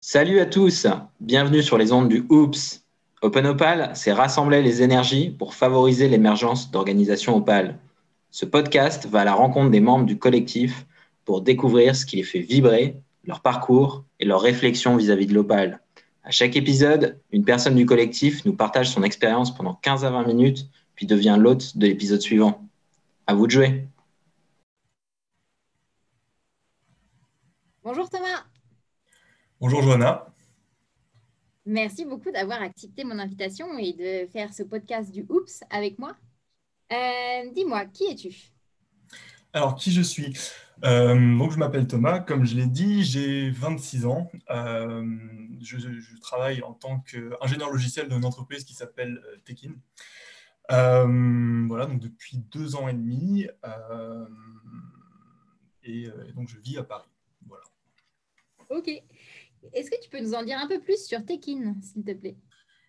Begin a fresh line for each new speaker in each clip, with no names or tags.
Salut à tous, bienvenue sur les ondes du OOPS. Open Opal, c'est rassembler les énergies pour favoriser l'émergence d'organisations Opal. Ce podcast va à la rencontre des membres du collectif pour découvrir ce qui les fait vibrer, leur parcours et leurs réflexions vis-à-vis de l'Opal. À chaque épisode, une personne du collectif nous partage son expérience pendant 15 à 20 minutes, puis devient l'hôte de l'épisode suivant. À vous de jouer.
Bonjour Thomas.
Bonjour Johanna.
Merci beaucoup d'avoir accepté mon invitation et de faire ce podcast du Oups avec moi. Euh, dis-moi, qui es-tu?
Alors, qui je suis? Euh, donc, je m'appelle Thomas, comme je l'ai dit, j'ai 26 ans. Euh, je, travaille en tant qu'ingénieur logiciel dans une entreprise qui s'appelle Tekin. Voilà, donc depuis deux ans et demi. Et, et, donc, je vis à Paris. Voilà.
Ok. Est-ce que tu peux nous en dire un peu plus sur Tekin, s'il te plaît?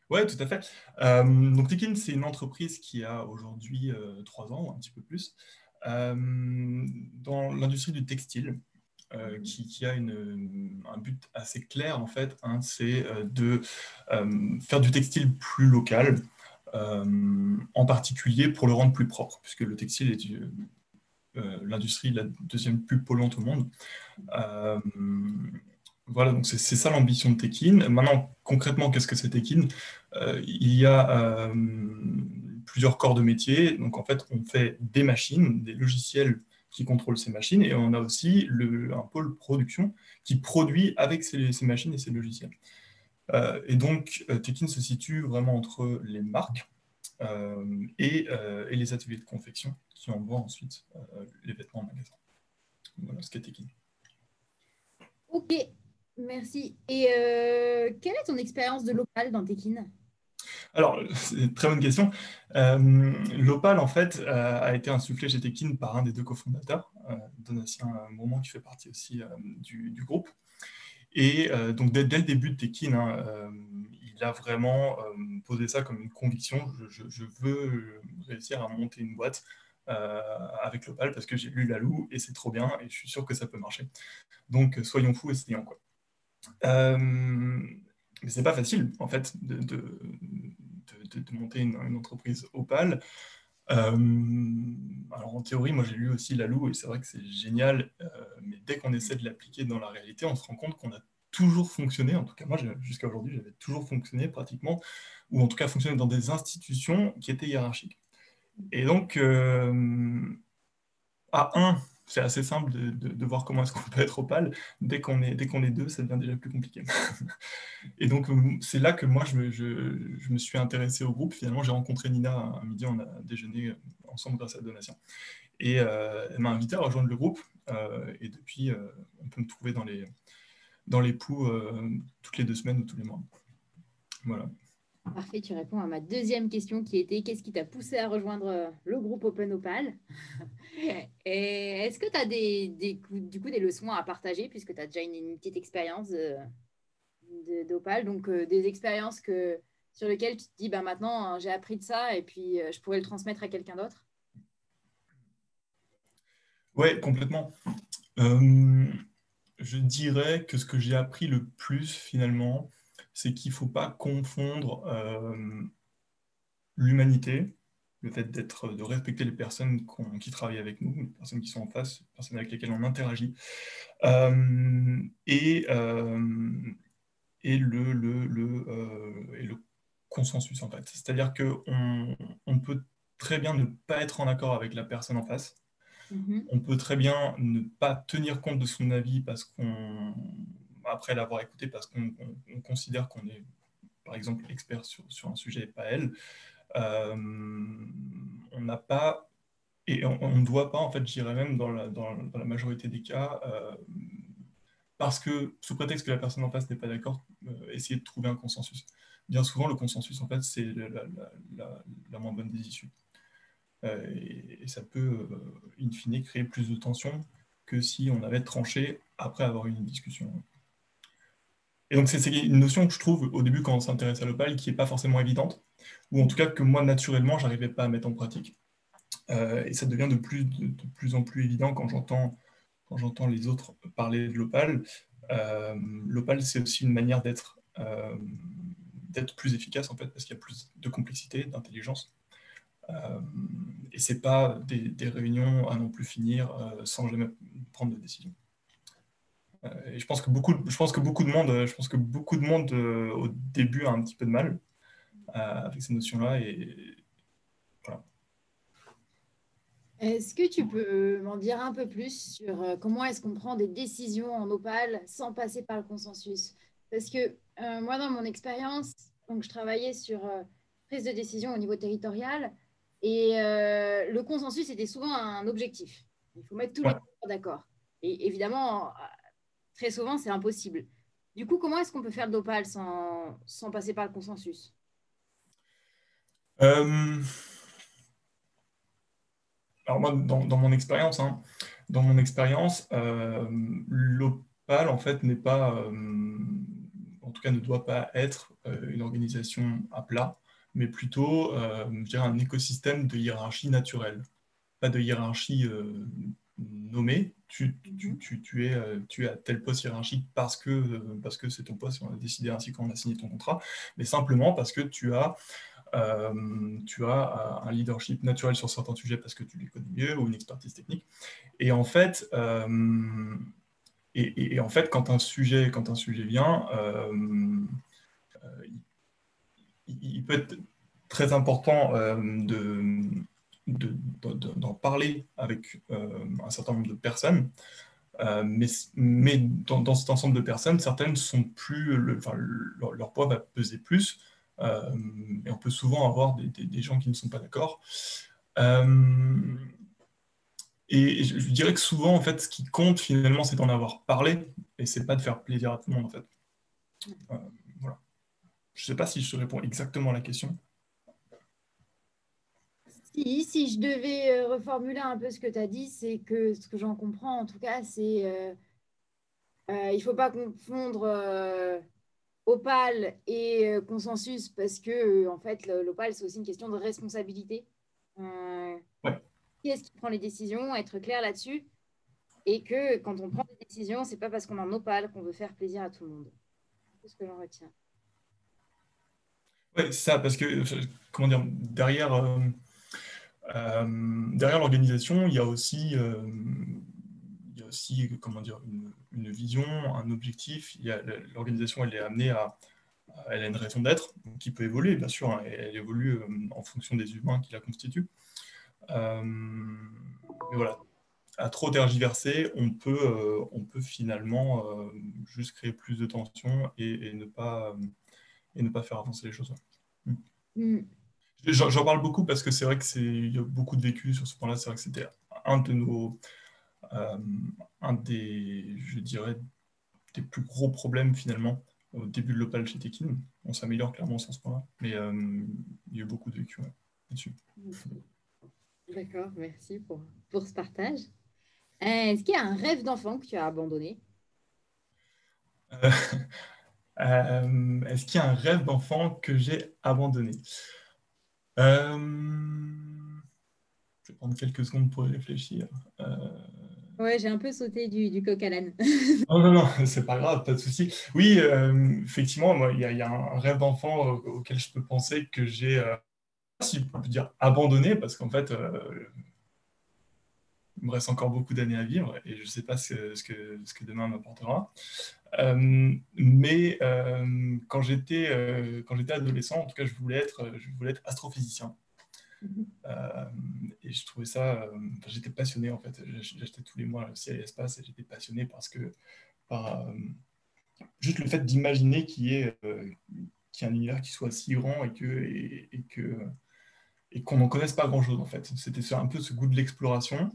Oui, tout à fait. Euh, donc Tekin, c'est une entreprise qui a aujourd'hui euh, trois ans, un petit peu plus, euh, dans l'industrie du textile. Mhm. qui, a une, un but assez clair en fait, hein, c'est de faire du textile plus local, en particulier pour le rendre plus propre, puisque le textile est l'industrie la deuxième plus polluante au monde. Voilà, donc c'est ça l'ambition de Tekin. Maintenant, concrètement, qu'est-ce que c'est Tekin? Euh, Il y a euh, plusieurs corps de métier. Donc, en fait, on fait des machines, des logiciels qui contrôlent ces machines, et on a aussi un pôle production qui produit avec ces, machines et ces logiciels. Euh, et donc, Tekin se situe vraiment entre les marques et, et, les ateliers de confection qui envoient ensuite les vêtements en magasin. Voilà ce qu'est Tekin.
Ok, Merci. Et euh, quelle est ton expérience de l'Opal dans Tekin?
Alors, c'est une très bonne question. Euh, L'Opal, en fait, euh, a été insufflé chez Tekin par un des deux cofondateurs, Donatien Moment, qui fait partie aussi du, groupe. Et donc, dès, le début de Tekin, hein, il a vraiment posé ça comme une conviction. Je, veux réussir à monter une boîte avec l'Opal parce que j'ai lu La Loup et c'est trop bien et je suis sûr que ça peut marcher. Donc, soyons fous, essayons quoi. Euh, mais c'est pas facile, en fait, de, de, monter une, entreprise Opal. Euh, alors en théorie, moi j'ai lu aussi La Loup et c'est vrai que c'est génial, euh, mais dès qu'on essaie de l'appliquer dans la réalité, on se rend compte qu'on a toujours fonctionné, en tout cas moi jusqu'à aujourd'hui j'avais toujours fonctionné pratiquement, ou en tout cas fonctionné dans des institutions qui étaient hiérarchiques. Et donc, à un, c'est assez simple de, voir comment est-ce qu'on peut être opale. Dès qu'on est, est deux, ça devient déjà plus compliqué. et donc, euh, c'est là que moi, je me, suis intéressé au groupe. Finalement, j'ai rencontré Nina un midi, on a déjeuné ensemble grâce à la donation. Et euh, elle m'a invité à rejoindre le groupe. Euh, et depuis, on peut me trouver dans les, dans les poux toutes les deux semaines ou tous les mois. Voilà.
Parfait, tu réponds à ma deuxième question qui était qu'est-ce qui t'a poussé à rejoindre euh, le groupe Open Opal Et est-ce que tu as des, du coup des leçons à partager puisque tu as déjà une, petite expérience d'Opal, donc euh, des expériences que, sur lesquelles tu te dis bah, maintenant hein, j'ai appris de ça et puis euh, je pourrais le transmettre à quelqu'un d'autre?
Oui, complètement. je dirais que ce que j'ai appris le plus finalement, c'est qu'il ne faut pas confondre euh, l'humanité, le fait d'être, de respecter les personnes qui travaillent avec nous, les personnes qui sont en face, les personnes avec lesquelles on interagit, euh, et, euh, et, le, le, le, et le consensus en fait. C'est-à-dire qu'on on peut très bien ne pas être en accord avec la personne en face. Mm-hmm. On peut très bien ne pas tenir compte de son avis parce qu'on après l'avoir écouté parce qu'on considère qu'on est, par exemple, expert sur, un sujet et pas elle, euh, on n'a pas, et on ne doit pas, en fait, je dirais même dans la, majorité des cas, euh, parce que, sous prétexte que la personne en face n'est pas d'accord, euh, essayer de trouver un consensus. Bien souvent, le consensus, en fait, c'est la, moins bonne des issues. Et, et, ça peut, in fine, créer plus de tension que si on avait tranché après avoir eu une discussion. Et donc, c'est une notion que je trouve, au début, quand on s'intéresse à l'opale, qui n'est pas forcément évidente, ou en tout cas que moi, naturellement, je n'arrivais pas à mettre en pratique. Euh, et ça devient de plus, en plus évident quand j'entends, les autres parler de l'opale. Euh, l'opale, c'est aussi une manière d'être, euh, plus efficace, en fait, parce qu'il y a plus de complexité, d'intelligence. et ce n'est pas des, des, réunions à non plus finir sans jamais prendre de décision. Et je pense que beaucoup, je pense que beaucoup de monde, je pense que beaucoup de monde au début a un petit peu de mal avec ces notions-là et
est-ce que tu peux m'en dire un peu plus sur euh, comment est-ce qu'on prend des décisions en opale sans passer par le consensus? Parce que euh, moi, dans mon expérience, donc je travaillais sur euh, prise de décision au niveau territorial et le consensus était souvent un objectif. Il faut mettre tous les les d'accord. Et évidemment, très souvent, c'est impossible. Du coup, comment est-ce qu'on peut faire de l'opale sans, sans passer par le consensus?
Alors moi, dans, mon expérience, hein, dans mon expérience, euh, l'Opal en fait n'est pas, euh, en tout cas ne doit pas être euh, une organisation à plat, mais plutôt, je dirais, un écosystème de hiérarchie naturelle, pas de hiérarchie nommée. Tu, tu, es, tu es à tel poste hiérarchique parce que parce que c'est ton poste, on a décidé ainsi quand on a signé ton contrat, mais simplement parce que tu as euh, tu as euh, un leadership naturel sur certains sujets parce que tu les connais mieux ou une expertise technique. Et en fait, euh, et, en fait quand, un sujet, quand un sujet vient, il, peut être très important de, d'en parler avec un certain nombre de personnes. mais, mais dans, cet ensemble de personnes, certaines sont plus, leur, poids va peser plus, euh, et on peut souvent avoir des, gens qui ne sont pas d'accord. Euh, et je, dirais que souvent, en fait, ce qui compte finalement, c'est d'en avoir parlé et c'est pas de faire plaisir à tout le monde, en fait. Euh, voilà. Je ne sais pas si je réponds exactement à la question.
Si, si je devais reformuler un peu ce que tu as dit, c'est que ce que j'en comprends, en tout cas, c'est il ne faut pas confondre Opal et euh, consensus parce que euh, en fait l'Opal c'est aussi une question de responsabilité. Euh, qui est-ce qui prend les décisions Être clair là-dessus? Et que quand on prend des décisions, c'est pas parce qu'on est en Opal qu'on veut faire plaisir à tout le monde. C'est ce que j'en retiens.
Oui, c'est ça, parce que comment dire, derrière, derrière l'organisation, il y a aussi, il y a aussi comment dire, une, vision, un objectif. L'organisation, elle est amenée à, elle a une raison d'être qui peut évoluer, bien sûr. Hein, elle évolue euh, en fonction des humains qui la constituent. Euh, mais voilà, à trop tergiverser, on peut, euh, on peut finalement juste créer plus de tension et, ne pas, et ne pas faire avancer les choses. Mm. J'en parle beaucoup parce que c'est vrai qu'il y a beaucoup de vécu sur ce point-là. C'est vrai que c'était un de nos, euh, un des, je dirais, des plus gros problèmes finalement au début de l'Opal chez Tekin. On s'améliore clairement sans ce point-là, mais euh, il y a eu beaucoup de vécu là-dessus.
D'accord, merci pour, pour ce partage. Euh, est-ce qu'il y a un rêve d'enfant que tu as abandonné?
Est-ce qu'il y a un rêve d'enfant que j'ai abandonné? Je vais prendre quelques secondes pour réfléchir.
Ouais, j'ai un peu sauté du, du coq à l'âne.
non, non, non, c'est pas grave, pas de souci. Oui, euh, effectivement, il y, y, a un rêve d'enfant auquel je peux penser que j'ai, euh, si on peut dire, abandonné, parce qu'en fait, euh, il me reste encore beaucoup d'années à vivre et je ne sais pas ce, ce, que, ce que demain m'apportera. Mais quand j'étais adolescent, en tout cas, je voulais être, je voulais être astrophysicien. Euh, et je trouvais ça, euh, j'étais passionné en fait. J'achetais tous les mois le ciel et l'espace et j'étais passionné parce que euh, juste le fait d'imaginer qu'il y ait y un univers qui soit si grand et que et, que et qu'on n'en connaisse pas grand chose en fait. C'était un peu ce goût de l'exploration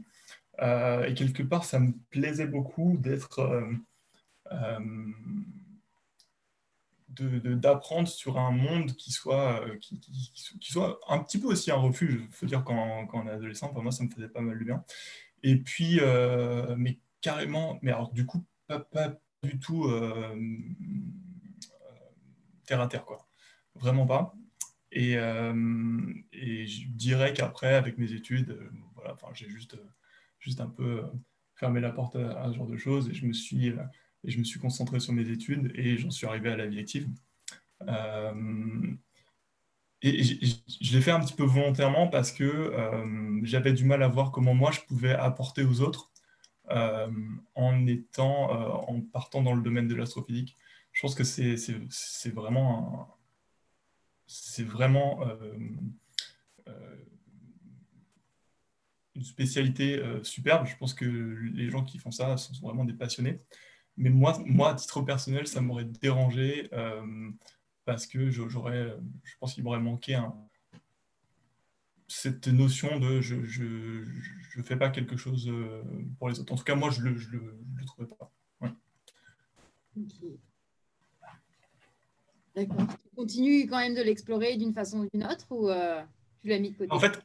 et quelque part ça me plaisait beaucoup d'être d'apprendre sur un monde qui soit, euh, qui, soit un petit peu aussi un refuge. Il faut dire, quand, quand, on est adolescent, pour moi, ça me faisait pas mal de bien. Et puis, euh, mais carrément, mais alors du coup, pas, pas du tout, euh, terre à terre, quoi. Vraiment pas. Et, et je dirais qu'après, avec mes études, voilà, j'ai juste, juste un peu fermé la porte à, ce genre de choses et je me suis, et je me suis concentré sur mes études et j'en suis arrivé à la vie active. et je l'ai fait un petit peu volontairement parce que j'avais du mal à voir comment moi je pouvais apporter aux autres euh, en étant, euh, en partant dans le domaine de l'astrophysique. Je pense que c'est vraiment, c'est vraiment euh, une spécialité superbe. Je pense que les gens qui font ça sont vraiment des passionnés. Mais moi, moi à titre personnel, ça m'aurait dérangé parce que j'aurais, je pense qu'il m'aurait manqué un, cette notion de je ne je, je, fais pas quelque chose euh, pour les autres. En tout cas, moi, je ne le, je le, le, trouvais pas. Ouais.
D'accord. Tu continues quand même de l'explorer d'une façon ou d'une autre ou euh, tu l'as mis de côté?
En fait,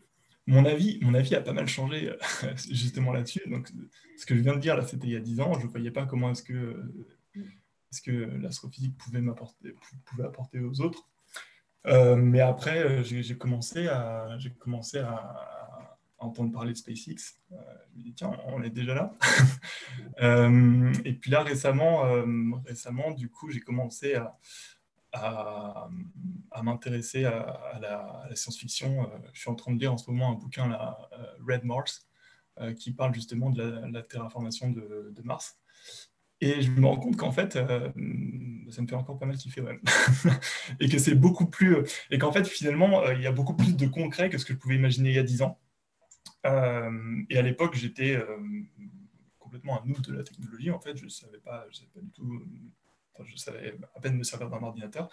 mon avis, mon avis a pas mal changé euh, justement là-dessus. Donc, ce que je viens de dire, là, c'était il y a 10 ans. Je ne voyais pas comment est-ce que, que l'astrophysique pouvait, pouvait apporter aux autres. Euh, mais après, euh, j'ai commencé, à, commencé à, entendre parler de SpaceX. Euh, je me dis, tiens, on est déjà là. et puis là, récemment, récemment du coup, j'ai commencé à, à, m'intéresser à, la, science-fiction. je suis en train de lire en ce moment un bouquin, là, Red Mars, qui parle justement de la, terraformation de, Mars. Et je me rends compte qu'en fait, euh, ça me fait encore pas mal kiffer, ouais. et que c'est beaucoup plus. Euh, et qu'en fait, finalement, euh, il y a beaucoup plus de concret que ce que je pouvais imaginer il y a 10 ans. et à l'époque, j'étais complètement un noob de la technologie. En fait, je ne savais, pas, je savais pas du tout. Je savais à peine me servir d'un ordinateur.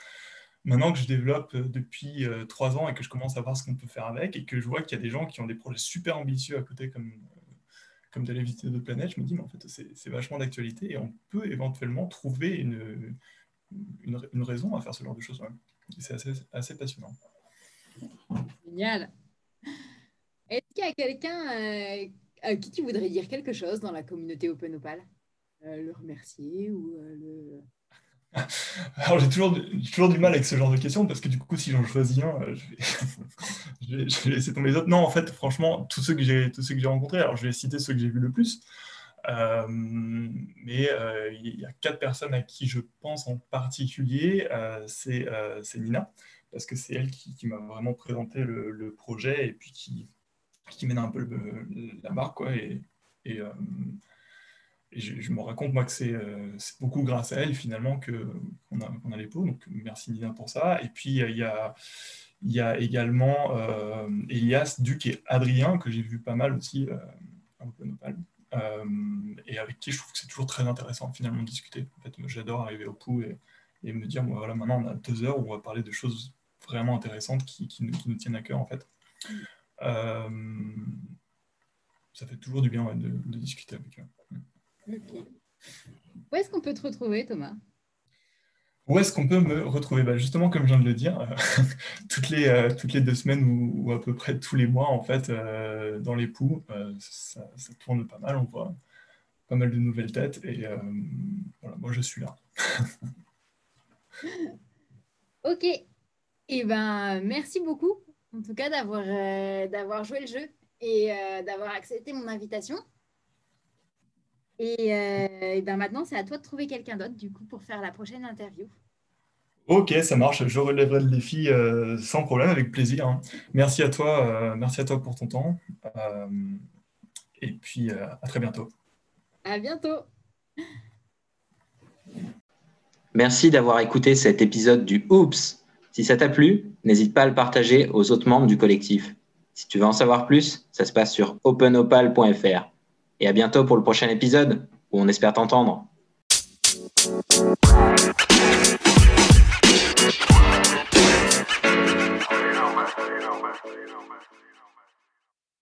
Maintenant que je développe depuis 3 ans et que je commence à voir ce qu'on peut faire avec, et que je vois qu'il y a des gens qui ont des projets super ambitieux à côté, comme comme d'aller visiter d'autres planètes, je me dis, mais en fait, c'est vachement d'actualité et on peut éventuellement trouver une, une, raison à faire ce genre de choses. C'est assez, assez, passionnant.
Génial. Est-ce qu'il y a quelqu'un euh, à qui tu voudrais dire quelque chose dans la communauté OpenOpal euh, Le remercier ou euh, le
Alors j'ai toujours, toujours, du mal avec ce genre de questions parce que du coup, si j'en choisis un, euh, je vais, laisser tomber les autres. Non, en fait, franchement, tous ceux que j'ai, tous ceux que j'ai rencontrés, alors je vais citer ceux que j'ai vus le plus. Euh, mais euh, il y a quatre personnes à qui je pense en particulier. c'est, Nina, parce que c'est elle qui, m'a vraiment présenté le, projet et puis qui, qui mène un peu la barre. Quoi, et je, me raconte moi que euh, c'est beaucoup grâce à elle finalement qu'on a, les pots. Donc merci Nina pour ça. Et puis il y a, également euh, Elias, Duc et Adrien que j'ai vu pas mal aussi euh, à OpenOpal. et avec qui je trouve que c'est toujours très intéressant finalement de discuter. En fait, j'adore arriver au pouls et, me dire voilà maintenant on a deux heures où on va parler de choses vraiment intéressantes qui, nous, tiennent à cœur en fait. ça fait toujours du bien de discuter avec eux.
Où est-ce qu'on peut te retrouver, Thomas?
Où est-ce qu'on peut me retrouver? Bah, Justement, comme je viens de le dire, toutes, les, euh, toutes les deux semaines ou, à peu près tous les mois, en fait, euh, dans les poux, euh, ça, tourne pas mal, on voit pas mal de nouvelles têtes. Et voilà, moi, je suis là.
ok. Eh ben, merci beaucoup, en tout cas, d'avoir d'avoir joué le jeu et d'avoir accepté mon invitation. Euh, et, ben maintenant, c'est à toi de trouver quelqu'un d'autre, du coup, pour faire la prochaine interview.
Ok, ça marche. Je relèverai le défi euh, sans problème, avec plaisir. Hein. Merci à toi, euh, merci à toi pour ton temps. et puis à très bientôt.
À bientôt.
Merci d'avoir écouté cet épisode du Oops. Si ça t'a plu, n'hésite pas à le partager aux autres membres du collectif. Si tu veux en savoir plus, ça se passe sur openopal.fr et à bientôt pour le prochain épisode où on espère t'entendre.